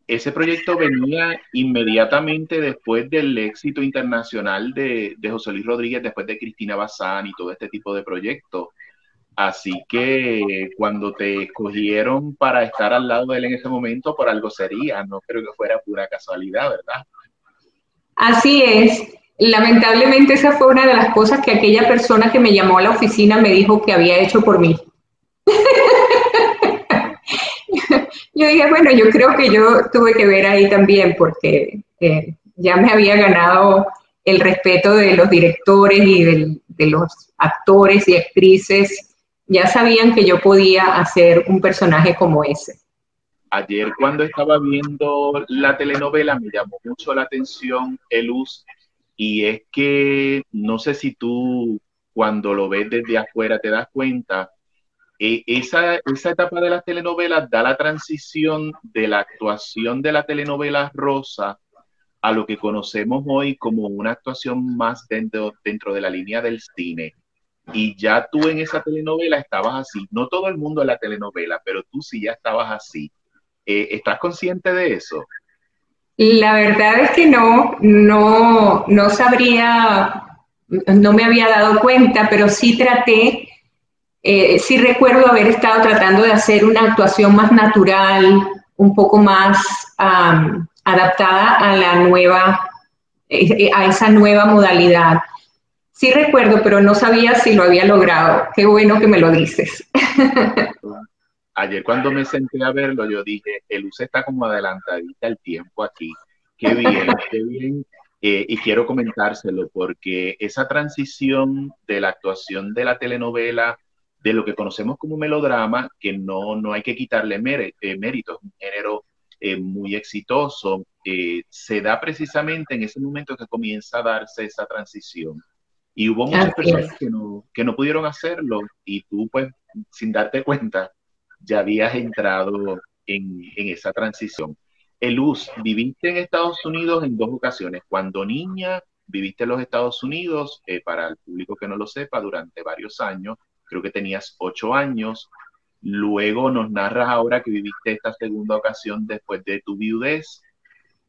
ese proyecto venía inmediatamente después del éxito internacional de, José Luis Rodríguez, después de Cristina Bazán y todo este tipo de proyectos. Así que cuando te escogieron para estar al lado de él en ese momento, por algo sería, no creo que fuera pura casualidad, ¿verdad? Así es. Lamentablemente esa fue una de las cosas que aquella persona que me llamó a la oficina me dijo que había hecho por mí. yo dije, bueno, yo creo que yo tuve que ver ahí también porque eh, ya me había ganado el respeto de los directores y de los actores y actrices. Ya sabían que yo podía hacer un personaje como ese. Ayer cuando estaba viendo la telenovela me llamó mucho la atención Elus y es que no sé si tú cuando lo ves desde afuera te das cuenta, eh, esa, esa etapa de las telenovelas da la transición de la actuación de la telenovela rosa a lo que conocemos hoy como una actuación más dentro, dentro de la línea del cine. Y ya tú en esa telenovela estabas así. No todo el mundo en la telenovela, pero tú sí ya estabas así. Eh, ¿Estás consciente de eso? La verdad es que no, no, no sabría, no me había dado cuenta, pero sí traté eh, sí recuerdo haber estado tratando de hacer una actuación más natural, un poco más adaptada a la nueva, eh, eh, a esa nueva modalidad. Sí recuerdo, pero no sabía si lo había logrado. Qué bueno que me lo dices. Ayer cuando me senté a verlo, yo dije, el luz está como adelantadita el tiempo aquí. Qué bien, qué bien. y quiero comentárselo porque esa transición de la actuación de la telenovela de lo que conocemos como melodrama, que no, no hay que quitarle eh, mérito, es un género eh, muy exitoso, eh, se da precisamente en ese momento que comienza a darse esa transición. Y hubo muchas personas que no, que no pudieron hacerlo y tú, pues, sin darte cuenta, ya habías entrado en, en esa transición. Eluz, viviste en Estados Unidos en dos ocasiones. Cuando niña, viviste en los Estados Unidos, para el público que no lo sepa, durante varios años creo que tenías ocho años. Luego nos narras ahora que viviste esta segunda ocasión después de tu viudez,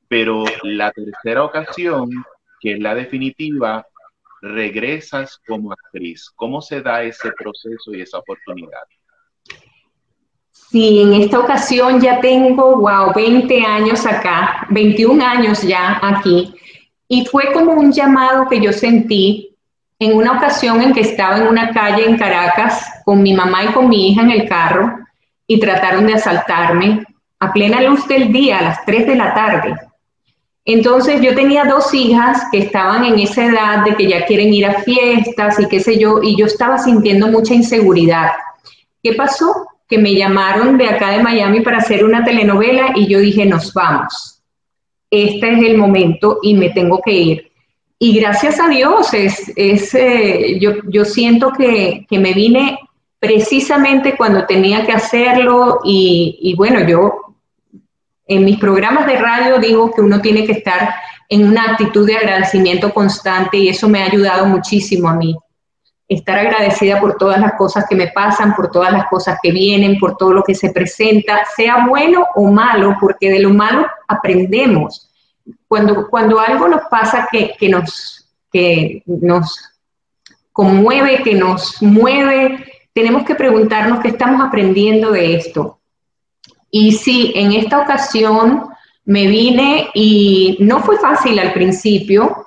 pero la tercera ocasión, que es la definitiva, regresas como actriz. ¿Cómo se da ese proceso y esa oportunidad? Sí, en esta ocasión ya tengo, wow, 20 años acá, 21 años ya aquí. Y fue como un llamado que yo sentí en una ocasión en que estaba en una calle en Caracas con mi mamá y con mi hija en el carro y trataron de asaltarme a plena luz del día, a las 3 de la tarde. Entonces yo tenía dos hijas que estaban en esa edad de que ya quieren ir a fiestas y qué sé yo, y yo estaba sintiendo mucha inseguridad. ¿Qué pasó? Que me llamaron de acá de Miami para hacer una telenovela y yo dije, nos vamos. Este es el momento y me tengo que ir. Y gracias a Dios, es, es eh, yo, yo, siento que, que, me vine precisamente cuando tenía que hacerlo y, y bueno, yo en mis programas de radio digo que uno tiene que estar en una actitud de agradecimiento constante y eso me ha ayudado muchísimo a mí. Estar agradecida por todas las cosas que me pasan, por todas las cosas que vienen, por todo lo que se presenta, sea bueno o malo, porque de lo malo aprendemos. Cuando, cuando algo nos pasa que, que nos, que nos conmueve, que nos mueve, tenemos que preguntarnos qué estamos aprendiendo de esto y sí, en esta ocasión me vine y no fue fácil al principio.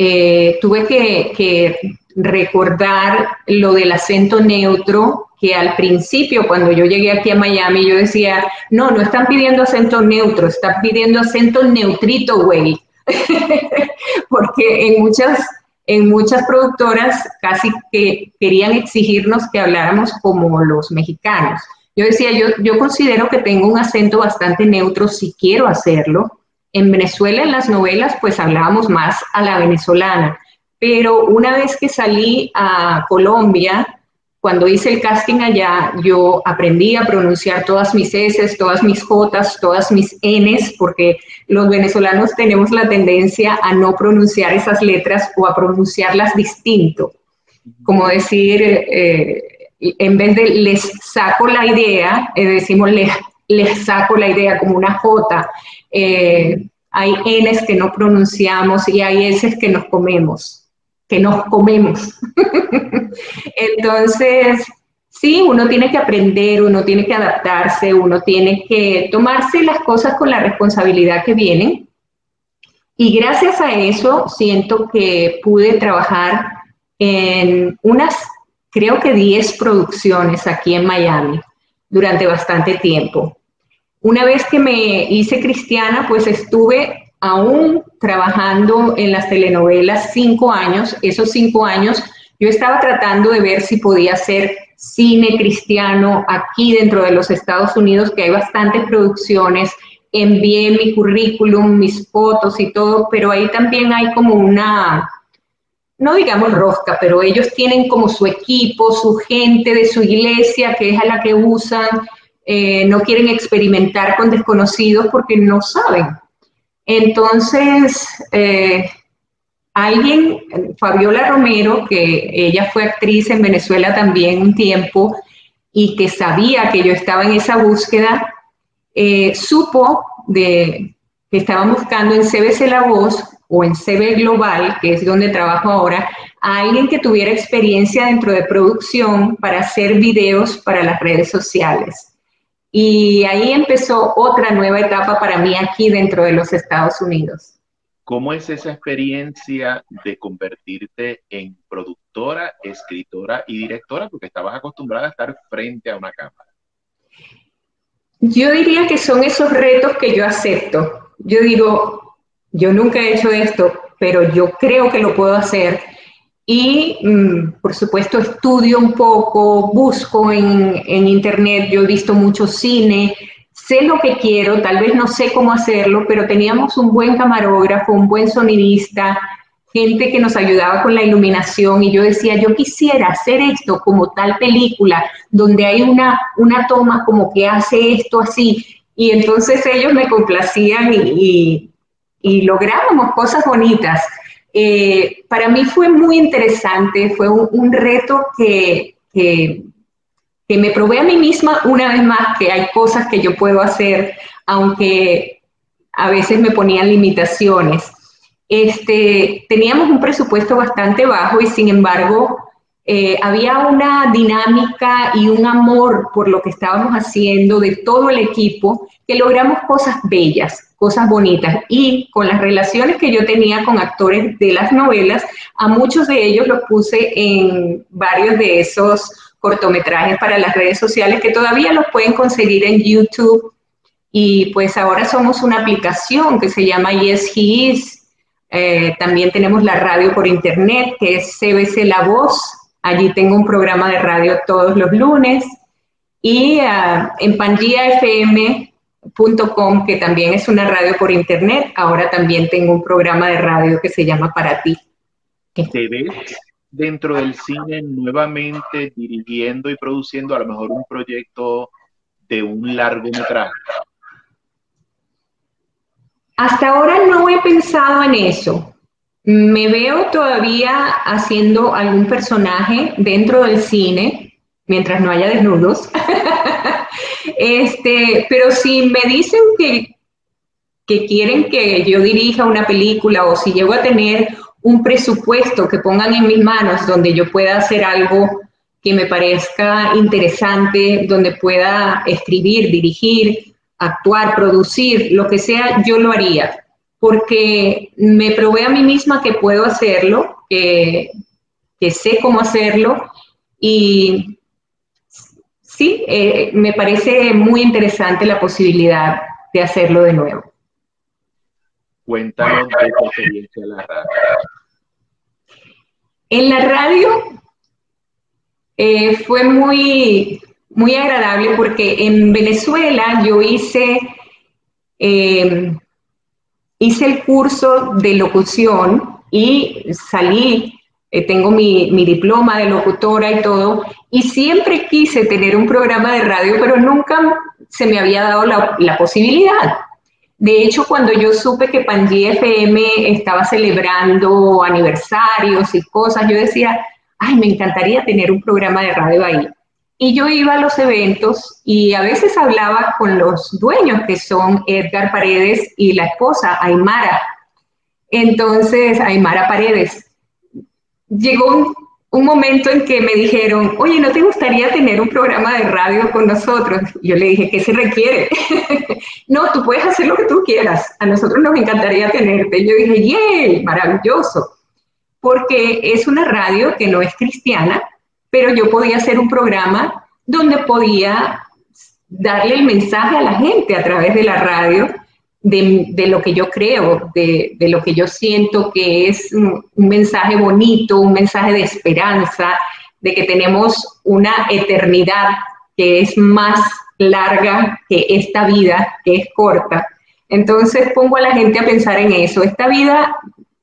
Eh, tuve que, recordar lo del acento neutro, que al principio, cuando yo llegué aquí a Miami, yo decía, no, no están pidiendo acento neutro, están pidiendo acento neutrito, güey. Porque en muchas, en muchas productoras casi que querían exigirnos que habláramos como los mexicanos. Yo decía, yo, yo considero que tengo un acento bastante neutro si quiero hacerlo. En Venezuela, en las novelas, pues hablábamos más a la venezolana. Pero una vez que salí a Colombia, cuando hice el casting allá, yo aprendí a pronunciar todas mis S, todas mis J, todas mis Ns, porque los venezolanos tenemos la tendencia a no pronunciar esas letras o a pronunciarlas distinto. Como decir, eh, en vez de les saco la idea, eh, decimos les, les, saco la idea como una J. Eh, hay Ns que no pronunciamos y hay S que nos comemos, que nos comemos. Entonces, sí, uno tiene que aprender, uno tiene que adaptarse, uno tiene que tomarse las cosas con la responsabilidad que vienen. Y gracias a eso siento que pude trabajar en unas creo que 10 producciones aquí en Miami durante bastante tiempo. Una vez que me hice cristiana, pues estuve aún trabajando en las telenovelas cinco años. Esos cinco años yo estaba tratando de ver si podía hacer cine cristiano aquí dentro de los Estados Unidos, que hay bastantes producciones. Envié mi currículum, mis fotos y todo, pero ahí también hay como una, no digamos rosca, pero ellos tienen como su equipo, su gente de su iglesia, que es a la que usan, eh, no quieren experimentar con desconocidos porque no saben. Entonces, eh, alguien, Fabiola Romero, que ella fue actriz en Venezuela también un tiempo y que sabía que yo estaba en esa búsqueda, eh, supo de que estaban buscando en CBC La Voz o en CB Global, que es donde trabajo ahora, a alguien que tuviera experiencia dentro de producción para hacer videos para las redes sociales. Y ahí empezó otra nueva etapa para mí aquí dentro de los Estados Unidos. ¿Cómo es esa experiencia de convertirte en productora, escritora y directora? Porque estabas acostumbrada a estar frente a una cámara. Yo diría que son esos retos que yo acepto. Yo digo, yo nunca he hecho esto, pero yo creo que lo puedo hacer. Y, mm, por supuesto, estudio un poco, busco en, en, internet, yo he visto mucho cine, sé lo que quiero, tal vez no sé cómo hacerlo, pero teníamos un buen camarógrafo, un buen sonidista, gente que nos ayudaba con la iluminación y yo decía, yo quisiera hacer esto como tal película, donde hay una, una toma como que hace esto así. Y entonces ellos me complacían y y lográbamos cosas bonitas. Eh, para mí fue muy interesante, fue un, reto que, que, me probé a mí misma una vez más que hay cosas que yo puedo hacer, aunque a veces me ponían limitaciones. Este, teníamos un presupuesto bastante bajo y sin embargo eh, había una dinámica y un amor por lo que estábamos haciendo de todo el equipo, que logramos cosas bellas, cosas bonitas. Y con las relaciones que yo tenía con actores de las novelas, a muchos de ellos los puse en varios de esos cortometrajes para las redes sociales que todavía los pueden conseguir en YouTube. Y pues ahora somos una aplicación que se llama Yes He Is. Eh, también tenemos la radio por internet, que es CBC La Voz, Allí tengo un programa de radio todos los lunes y uh, en pangiafm.com, que también es una radio por internet, ahora también tengo un programa de radio que se llama Para ti. ¿Te ves dentro del cine nuevamente dirigiendo y produciendo a lo mejor un proyecto de un largometraje? Hasta ahora no he pensado en eso. Me veo todavía haciendo algún personaje dentro del cine, mientras no haya desnudos. este, pero si me dicen que, que quieren que yo dirija una película o si llego a tener un presupuesto que pongan en mis manos donde yo pueda hacer algo que me parezca interesante, donde pueda escribir, dirigir, actuar, producir, lo que sea, yo lo haría. Porque me probé a mí misma que puedo hacerlo, que, sé cómo hacerlo y sí, eh, me parece muy interesante la posibilidad de hacerlo de nuevo. Cuéntanos de tu experiencia en la radio. En la radio eh, fue muy, muy agradable porque en Venezuela yo hice eh, hice el curso de locución y salí, eh, tengo mi, diploma de locutora y todo, y siempre quise tener un programa de radio, pero nunca se me había dado la, posibilidad. De hecho, cuando yo supe que Panji FM estaba celebrando aniversarios y cosas, yo decía, ay, me encantaría tener un programa de radio ahí. Y yo iba a los eventos y a veces hablaba con los dueños, que son Edgar Paredes y la esposa, Aymara. Entonces, Aymara Paredes. Llegó un, momento en que me dijeron, oye, ¿no te gustaría tener un programa de radio con nosotros? Yo le dije, ¿qué se requiere? no, tú puedes hacer lo que tú quieras. A nosotros nos encantaría tenerte. Yo dije, ¡yay! Maravilloso. Porque es una radio que no es cristiana, pero yo podía hacer un programa donde podía darle el mensaje a la gente a través de la radio de, lo que yo creo, de, lo que yo siento que es un, mensaje bonito, un mensaje de esperanza, de que tenemos una eternidad que es más larga que esta vida, que es corta. Entonces pongo a la gente a pensar en eso. Esta vida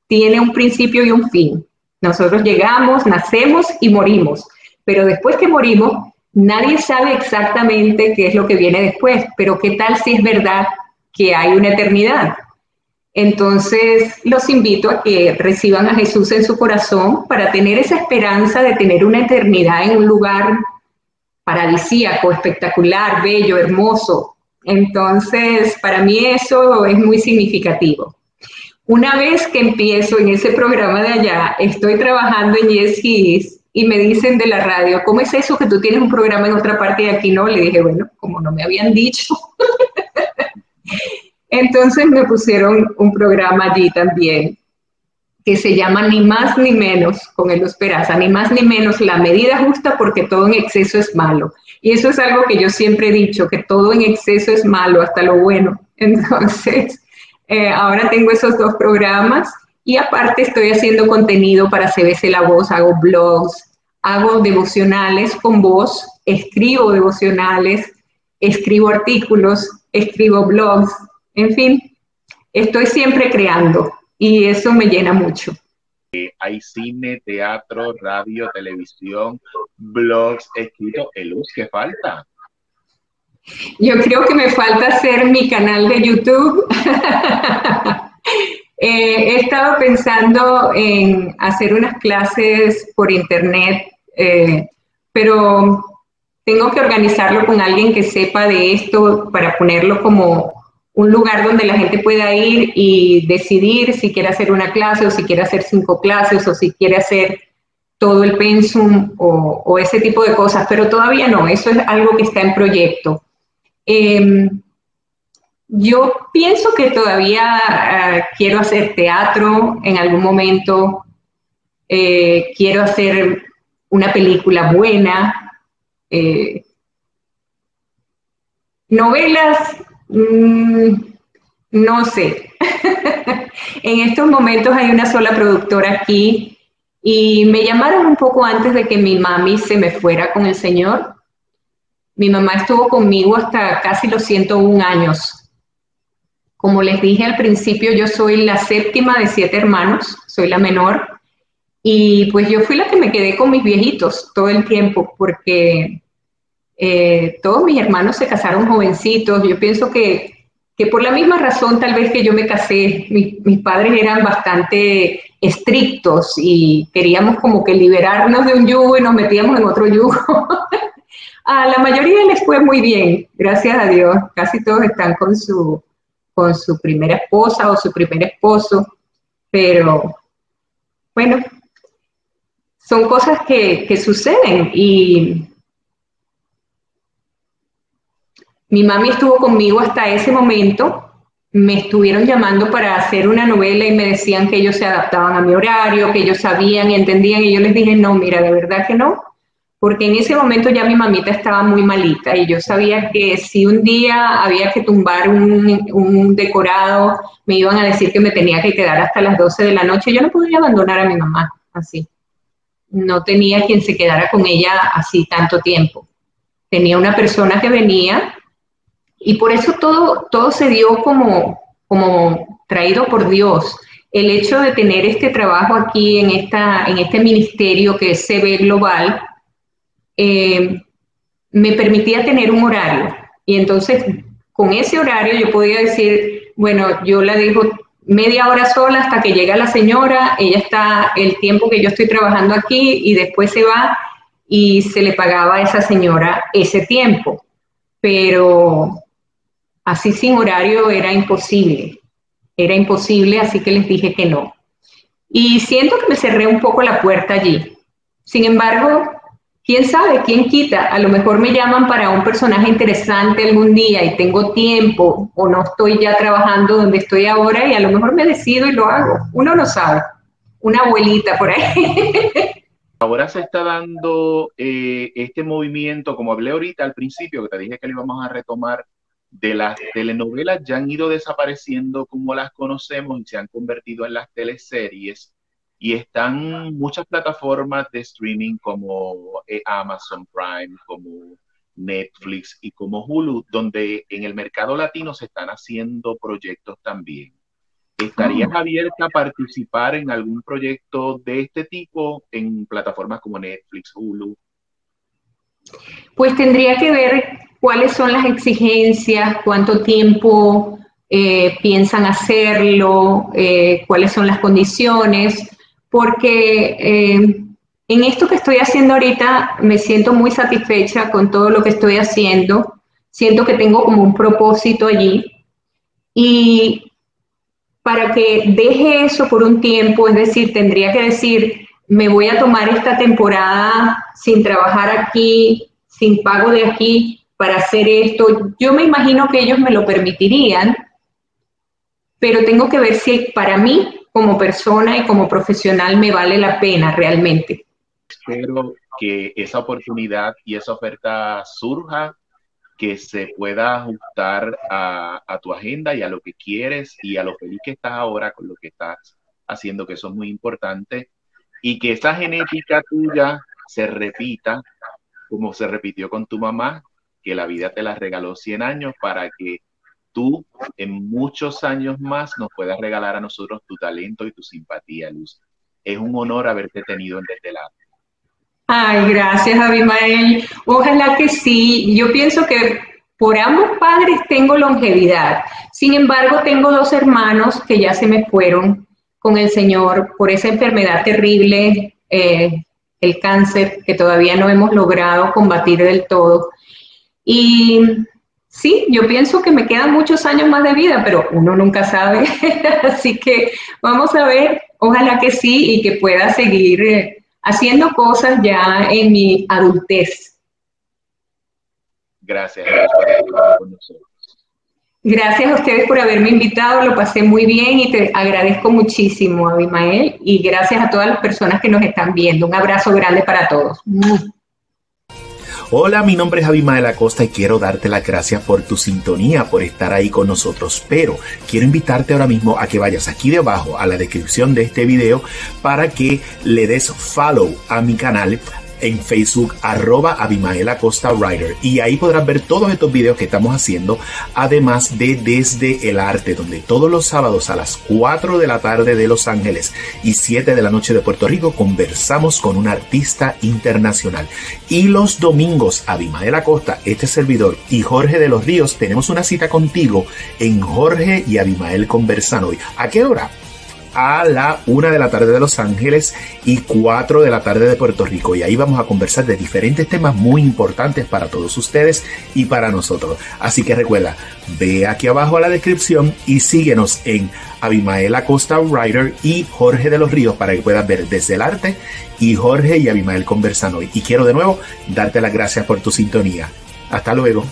tiene un principio y un fin. Nosotros llegamos, nacemos y morimos pero después que morimos, nadie sabe exactamente qué es lo que viene después, pero qué tal si es verdad que hay una eternidad. Entonces, los invito a que reciban a Jesús en su corazón para tener esa esperanza de tener una eternidad en un lugar paradisíaco, espectacular, bello, hermoso. Entonces, para mí eso es muy significativo. Una vez que empiezo en ese programa de allá, estoy trabajando en Yes Kids y me dicen de la radio, ¿cómo es eso que tú tienes un programa en otra parte y aquí no? Le dije, bueno, como no me habían dicho. Entonces me pusieron un programa allí también que se llama Ni más ni menos con el Esperaza, ni más ni menos la medida justa porque todo en exceso es malo. Y eso es algo que yo siempre he dicho, que todo en exceso es malo, hasta lo bueno. Entonces, eh, ahora tengo esos dos programas y aparte estoy haciendo contenido para CBC La Voz, hago blogs, hago devocionales con voz, escribo devocionales, escribo artículos, escribo blogs, en fin, estoy siempre creando y eso me llena mucho. Hay cine, teatro, radio, televisión, blogs, escrito. Luz, ¿qué falta? Yo creo que me falta hacer mi canal de YouTube. Eh, he estado pensando en hacer unas clases por internet, eh, pero tengo que organizarlo con alguien que sepa de esto para ponerlo como un lugar donde la gente pueda ir y decidir si quiere hacer una clase o si quiere hacer cinco clases o si quiere hacer todo el pensum o, ese tipo de cosas, pero todavía no, eso es algo que está en proyecto. Em, yo pienso que todavía eh, quiero hacer teatro en algún momento, eh, quiero hacer una película buena, eh, novelas, mm, no sé. en estos momentos hay una sola productora aquí y me llamaron un poco antes de que mi mami se me fuera con el Señor. Mi mamá estuvo conmigo hasta casi los 101 años. Como les dije al principio, yo soy la séptima de siete hermanos, soy la menor. Y pues yo fui la que me quedé con mis viejitos todo el tiempo, porque eh, todos mis hermanos se casaron jovencitos. Yo pienso que, por la misma razón tal vez que yo me casé, mis, padres eran bastante estrictos y queríamos como que liberarnos de un yugo y nos metíamos en otro yugo. a la mayoría les fue muy bien, gracias a Dios. Casi todos están con su, con su primera esposa o su primer esposo, pero bueno, son cosas que, que suceden y Mi mami estuvo conmigo hasta ese momento. Me estuvieron llamando para hacer una novela y me decían que ellos se adaptaban a mi horario, que ellos sabían y entendían. Y yo les dije, no, mira, de verdad que no. Porque en ese momento ya mi mamita estaba muy malita y yo sabía que si un día había que tumbar un, decorado, me iban a decir que me tenía que quedar hasta las 12 de la noche. Yo no podía abandonar a mi mamá así. No tenía quien se quedara con ella así tanto tiempo. Tenía una persona que venía y por eso todo, todo se dio como, como traído por Dios. El hecho de tener este trabajo aquí en, esta, en este ministerio que es CB Global, eh, me permitía tener un horario. Y entonces, con ese horario yo podía decir, bueno, yo la dejo media hora sola hasta que llega la señora, ella está el tiempo que yo estoy trabajando aquí y después se va y se le pagaba a esa señora ese tiempo. Pero Así sin horario era imposible, era imposible, así que les dije que no. Y siento que me cerré un poco la puerta allí. Sin embargo, quién sabe, quién quita, a lo mejor me llaman para un personaje interesante algún día y tengo tiempo o no estoy ya trabajando donde estoy ahora y a lo mejor me decido y lo hago. Uno no sabe. Una abuelita por ahí. Ahora se está dando eh, este movimiento, como hablé ahorita al principio, que te dije que lo íbamos a retomar, de las telenovelas ya han ido desapareciendo como las conocemos y se han convertido en las teleseries y están muchas plataformas de streaming como eh, Amazon Prime, como Netflix y como Hulu, donde en el mercado latino se están haciendo proyectos también. ¿Estarías ah. abierta a participar en algún proyecto de este tipo en plataformas como Netflix, Hulu? Pues tendría que ver cuáles son las exigencias, cuánto tiempo eh, piensan hacerlo, eh, cuáles son las condiciones, porque eh, en esto que estoy haciendo ahorita me siento muy satisfecha con todo lo que estoy haciendo, siento que tengo como un propósito allí. Y para que deje eso por un tiempo, es decir, tendría que decir, me voy a tomar esta temporada sin trabajar aquí, sin pago de aquí, para hacer esto. Yo me imagino que ellos me lo permitirían, pero tengo que ver si para mí como persona y como profesional me vale la pena realmente. Espero que esa oportunidad y esa oferta surja, que se pueda ajustar a, tu agenda y a lo que quieres y a lo feliz que estás ahora con lo que estás haciendo, que eso es muy importante, y que esa genética tuya se repita como se repitió con tu mamá, que la vida te la regaló 100 años para que tú en muchos años más nos puedas regalar a nosotros tu talento y tu simpatía, Luz. Es un honor haberte tenido en este lado. Ay, gracias, Abimael. Ojalá que sí. Yo pienso que por ambos padres tengo longevidad. Sin embargo, tengo dos hermanos que ya se me fueron con el Señor por esa enfermedad terrible, eh, el cáncer, que todavía no hemos logrado combatir del todo. Y sí, yo pienso que me quedan muchos años más de vida, pero uno nunca sabe. Así que vamos a ver, ojalá que sí y que pueda seguir eh, haciendo cosas ya en mi adultez. Gracias por estar con nosotros. Gracias a ustedes por haberme invitado, lo pasé muy bien y te agradezco muchísimo, Abimael, y gracias a todas las personas que nos están viendo. Un abrazo grande para todos. Hola, mi nombre es Abimael Acosta y quiero darte las gracias por tu sintonía, por estar ahí con nosotros. Pero quiero invitarte ahora mismo a que vayas aquí debajo a la descripción de este video para que le des follow a mi canal en Facebook arroba Abimael Acosta Writer y ahí podrás ver todos estos videos que estamos haciendo además de Desde el Arte donde todos los sábados a las 4 de la tarde de Los Ángeles y 7 de la noche de Puerto Rico conversamos con un artista internacional y los domingos Abimael Acosta, este servidor y Jorge de los Ríos tenemos una cita contigo en Jorge y Abimael conversan hoy. ¿A qué hora? A la una de la tarde de Los Ángeles y 4 de la tarde de Puerto Rico. Y ahí vamos a conversar de diferentes temas muy importantes para todos ustedes y para nosotros. Así que recuerda, ve aquí abajo a la descripción y síguenos en Abimael Acosta Writer y Jorge de los Ríos para que puedas ver desde el arte y Jorge y Abimael conversan hoy. Y quiero de nuevo darte las gracias por tu sintonía. Hasta luego.